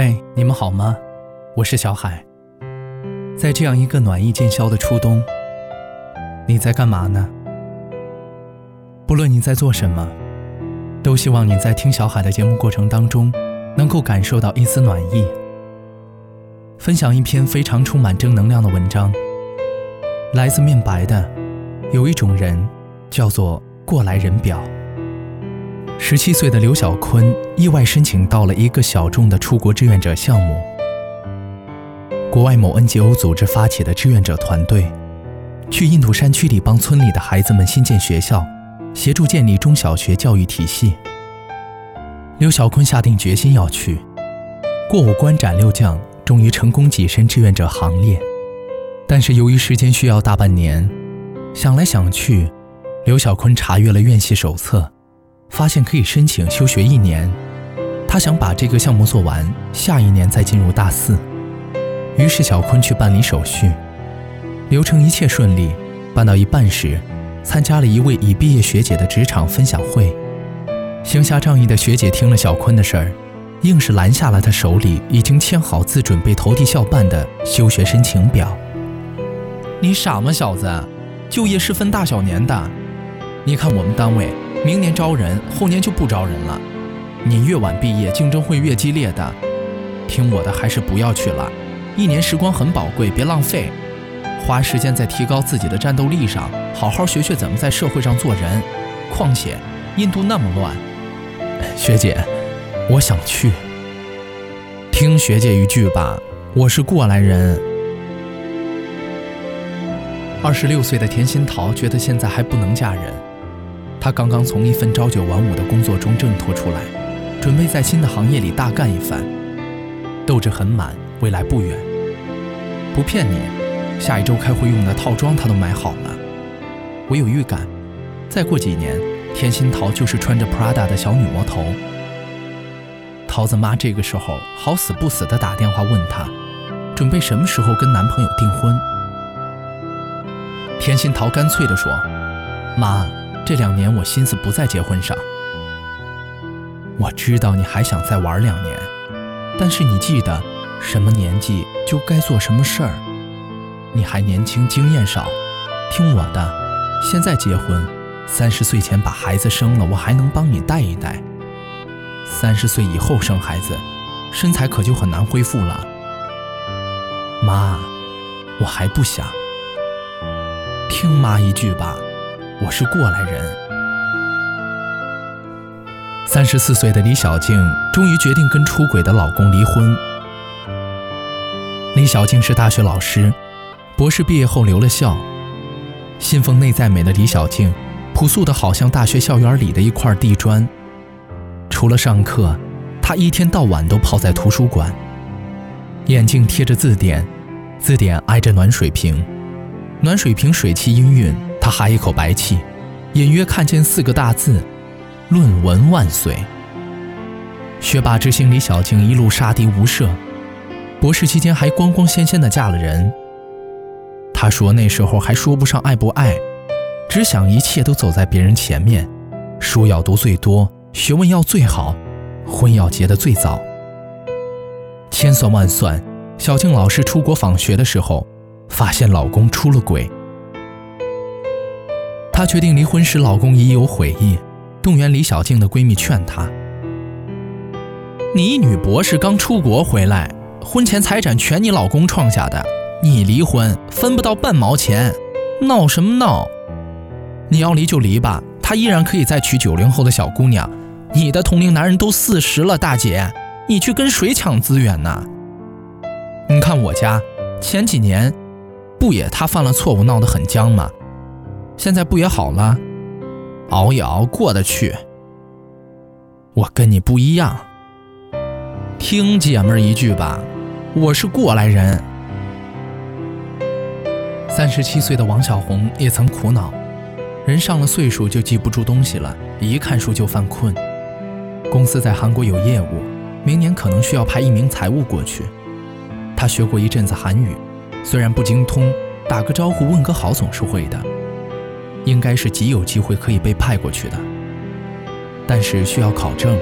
嗨，你们好吗？我是小海。在这样一个暖意渐消的初冬，你在干嘛呢？不论你在做什么，都希望你在听小海的节目过程当中，能够感受到一丝暖意。分享一篇非常充满正能量的文章，来自面白的，有一种人，叫做过来人表。十七岁的刘小坤意外申请到了一个小众的出国志愿者项目，国外某 NGO 组织发起的志愿者团队，去印度山区里帮村里的孩子们新建学校，协助建立中小学教育体系。刘小坤下定决心要去，过五关斩六将，终于成功跻身志愿者行列。但是由于时间需要大半年，想来想去，刘小坤查阅了院系手册。发现可以申请休学一年，他想把这个项目做完，下一年再进入大四。于是小坤去办理手续，流程一切顺利。办到一半时，参加了一位已毕业学姐的职场分享会。行侠仗义的学姐听了小坤的事儿，硬是拦下了他手里已经签好字、准备投递校办的休学申请表。你傻吗，小子？就业是分大小年的，你看我们单位。明年招人，后年就不招人了。你越晚毕业，竞争会越激烈的。听我的，还是不要去了。一年时光很宝贵，别浪费，花时间在提高自己的战斗力上，好好学学怎么在社会上做人。况且，印度那么乱。学姐，我想去。听学姐一句吧，我是过来人。二十六岁的田心桃觉得现在还不能嫁人。他刚刚从一份朝九晚五的工作中挣脱出来，准备在新的行业里大干一番，斗志很满，未来不远。不骗你，下一周开会用的套装他都买好了。我有预感，再过几年，田心桃就是穿着 Prada 的小女魔头。桃子妈这个时候好死不死的打电话问他，准备什么时候跟男朋友订婚。田心桃干脆地说：“妈。”这两年我心思不在结婚上，我知道你还想再玩两年，但是你记得，什么年纪就该做什么事儿。你还年轻，经验少，听我的，现在结婚，三十岁前把孩子生了，我还能帮你带一带。三十岁以后生孩子，身材可就很难恢复了。妈，我还不想，听妈一句吧。我是过来人。三十四岁的李小静终于决定跟出轨的老公离婚。李小静是大学老师，博士毕业后留了校。信奉内在美的李小静，朴素的好像大学校园里的一块地砖。除了上课，她一天到晚都泡在图书馆，眼镜贴着字典，字典挨着暖水瓶，暖水瓶水汽氤氲。他哈一口白气，隐约看见四个大字：“论文万岁。”学霸之星李小静一路杀敌无赦，博士期间还光光鲜鲜的嫁了人。她说那时候还说不上爱不爱，只想一切都走在别人前面，书要读最多，学问要最好，婚要结得最早。千算万算，小静老师出国访学的时候，发现老公出了轨。她决定离婚时，老公已有悔意，动员李小静的闺蜜劝她：“你一女博士刚出国回来，婚前财产全你老公创下的，你离婚分不到半毛钱，闹什么闹？你要离就离吧，他依然可以再娶九零后的小姑娘，你的同龄男人都四十了，大姐，你去跟谁抢资源呢？你看我家前几年，不也他犯了错误，闹得很僵吗？”现在不也好了，熬一熬过得去。我跟你不一样，听姐们儿一句吧，我是过来人。三十七岁的王小红也曾苦恼，人上了岁数就记不住东西了，一看书就犯困。公司在韩国有业务，明年可能需要派一名财务过去。他学过一阵子韩语，虽然不精通，打个招呼问个好总是会的。应该是极有机会可以被派过去的，但是需要考证。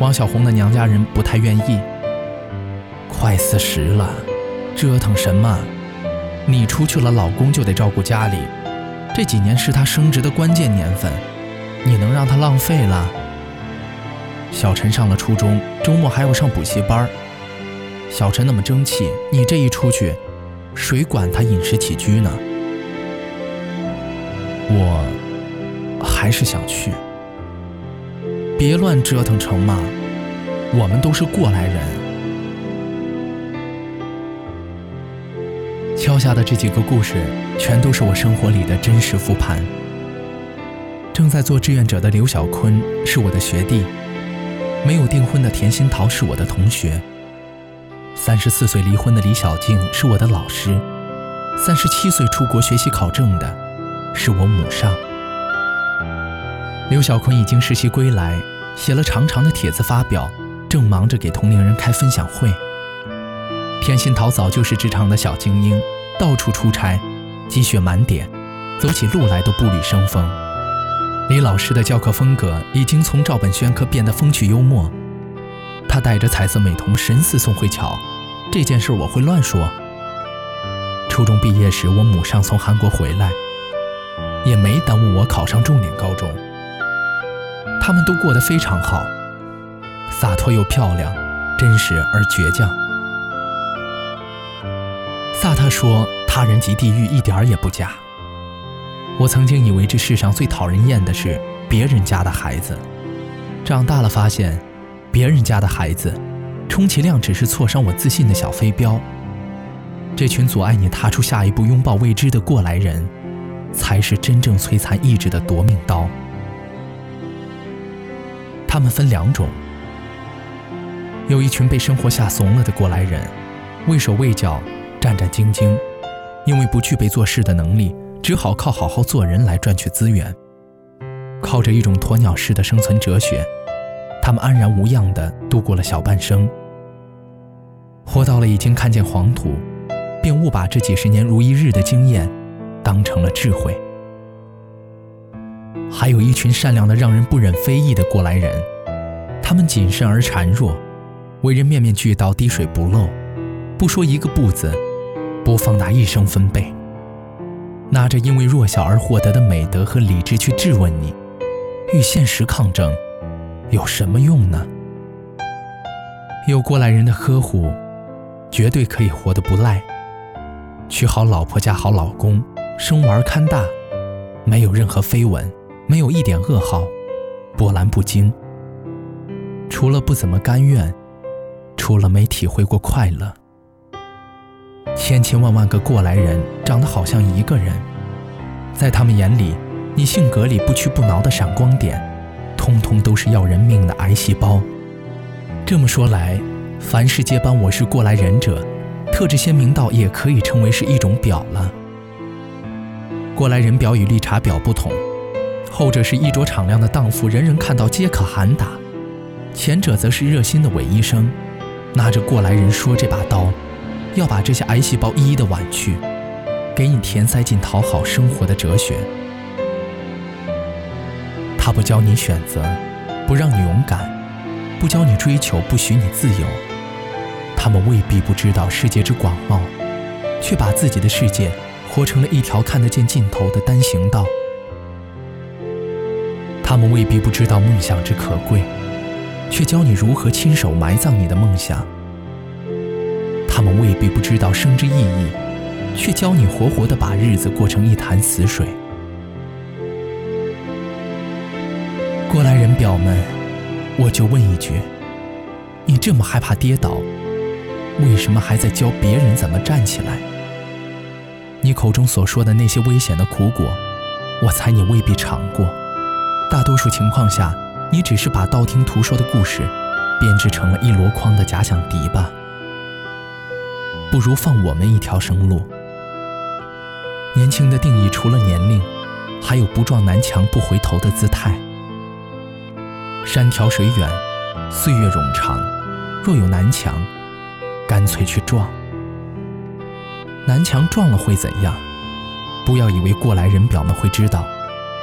王小红的娘家人不太愿意，快四十了，折腾什么？你出去了，老公就得照顾家里。这几年是他升职的关键年份，你能让他浪费了？小陈上了初中，周末还要上补习班。小陈那么争气，你这一出去，谁管他饮食起居呢？我还是想去。别乱折腾成吗？我们都是过来人。敲下的这几个故事，全都是我生活里的真实复盘。正在做志愿者的刘小坤是我的学弟，没有订婚的田心桃是我的同学，三十四岁离婚的李小静是我的老师，三十七岁出国学习考证的是我母上。刘晓坤已经实习归来，写了长长的帖子发表，正忙着给同龄人开分享会。田心桃早就是职场的小精英，到处出差，积雪满点，走起路来都步履生风。李老师的教课风格已经从照本宣科变得风趣幽默。他带着彩色美瞳神似宋慧乔，这件事我会乱说。初中毕业时，我母上从韩国回来，也没耽误我考上重点高中。他们都过得非常好，洒脱又漂亮，真实而倔强。萨特说：“他人即地狱，一点儿也不假。”我曾经以为这世上最讨人厌的是别人家的孩子，长大了发现，别人家的孩子，充其量只是挫伤我自信的小飞镖。这群阻碍你踏出下一步、拥抱未知的过来人，才是真正摧残意志的夺命刀。他们分两种，有一群被生活吓怂了的过来人，畏手畏脚。战战兢兢，因为不具备做事的能力，只好靠好好做人来赚取资源。靠着一种鸵鸟式的生存哲学，他们安然无恙地度过了小半生。活到了已经看见黄土，便误把这几十年如一日的经验当成了智慧。还有一群善良的让人不忍非议的过来人，他们谨慎而孱弱，为人面面俱到，滴水不漏，不说一个不字。不放大一生分贝，拿着因为弱小而获得的美德和理智去质问你，与现实抗争，有什么用呢？有过来人的呵护，绝对可以活得不赖。娶好老婆嫁好老公，生娃看大，没有任何绯闻，没有一点噩耗，波澜不惊。除了不怎么甘愿，除了没体会过快乐。千千万万个过来人长得好像一个人，在他们眼里，你性格里不屈不挠的闪光点，通通都是要人命的癌细胞。这么说来，凡是接班我是过来人者，特质鲜明到也可以称为是一种表了。过来人表与绿茶婊不同，后者是衣着敞亮的荡妇，人人看到皆可喊打；前者则是热心的伪医生，拿着过来人说这把刀。要把这些癌细胞一一的剜去，给你填塞进讨好生活的哲学。他不教你选择，不让你勇敢，不教你追求，不许你自由。他们未必不知道世界之广袤，却把自己的世界活成了一条看得见尽头的单行道。他们未必不知道梦想之可贵，却教你如何亲手埋葬你的梦想。他们未必不知道生之意义，却教你活活的把日子过成一潭死水。过来人表们，我就问一句：你这么害怕跌倒，为什么还在教别人怎么站起来？你口中所说的那些危险的苦果，我猜你未必尝过。大多数情况下，你只是把道听途说的故事，编织成了一箩筐的假想敌吧。不如放我们一条生路。年轻的定义除了年龄，还有不撞南墙不回头的姿态。山条水远，岁月冗长，若有南墙，干脆去撞。南墙撞了会怎样？不要以为过来人表们会知道，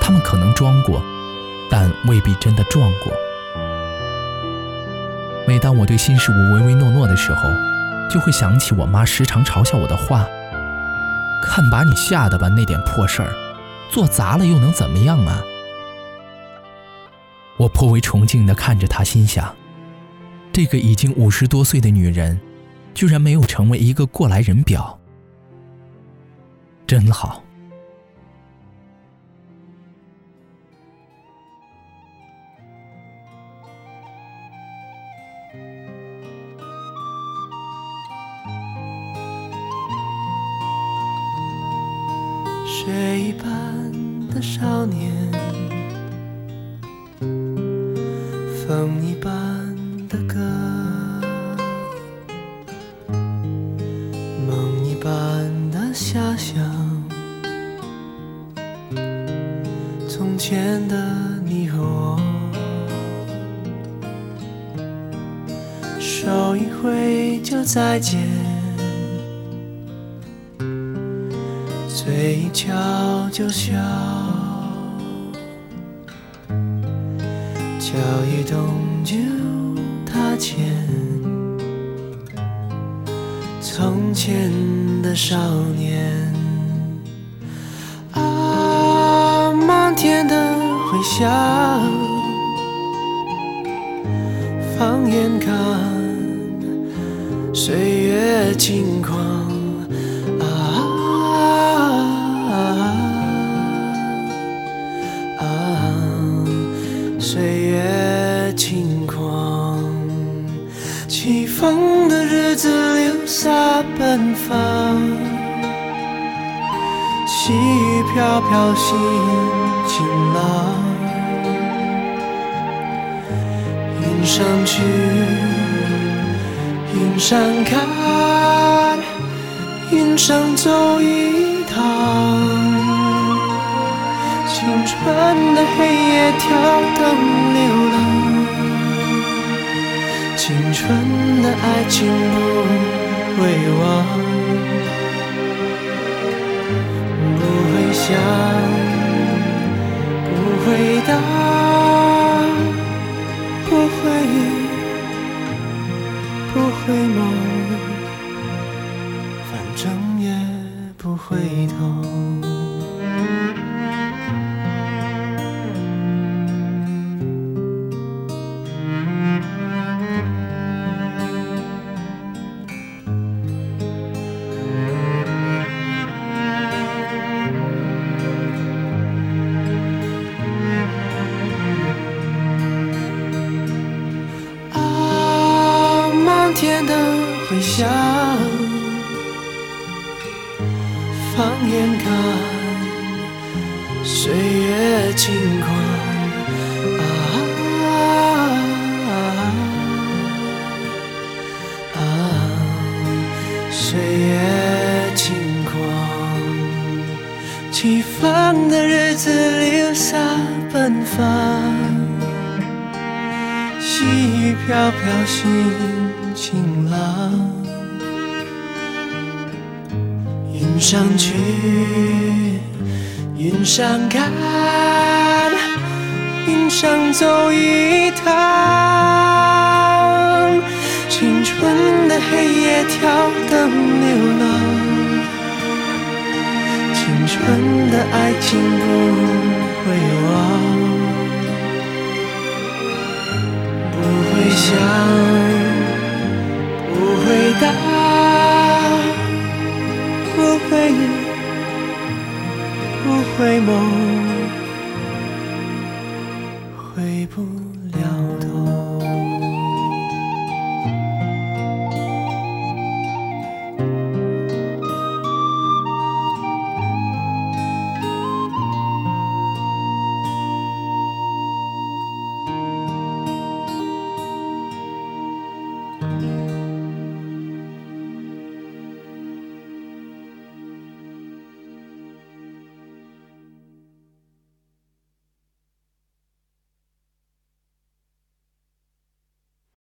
他们可能装过，但未必真的撞过。每当我对新事物唯唯诺诺的时候，就会想起我妈时常嘲笑我的话：“看把你吓得吧，那点破事儿，做砸了又能怎么样啊？”我颇为崇敬地看着她，心想：这个已经五十多岁的女人，居然没有成为一个过来人表，真好。雪一般的少年，风一般嘴一翘就笑，脚一动就踏前。从前的少年，啊，漫天的回响，放眼看，岁月轻狂。飘飘，心晴朗。云上去，云上看，云上走一趟。青春的黑夜，跳灯流浪。青春的爱情不。会忘，想，不回答，回响，放眼看，岁月轻狂。啊，岁月轻狂，起风的日子留下奔放，细雨飘飘心。晴朗，云上去，云上看，云上走一趟。青春的黑夜，跳灯流浪。青春的爱情不会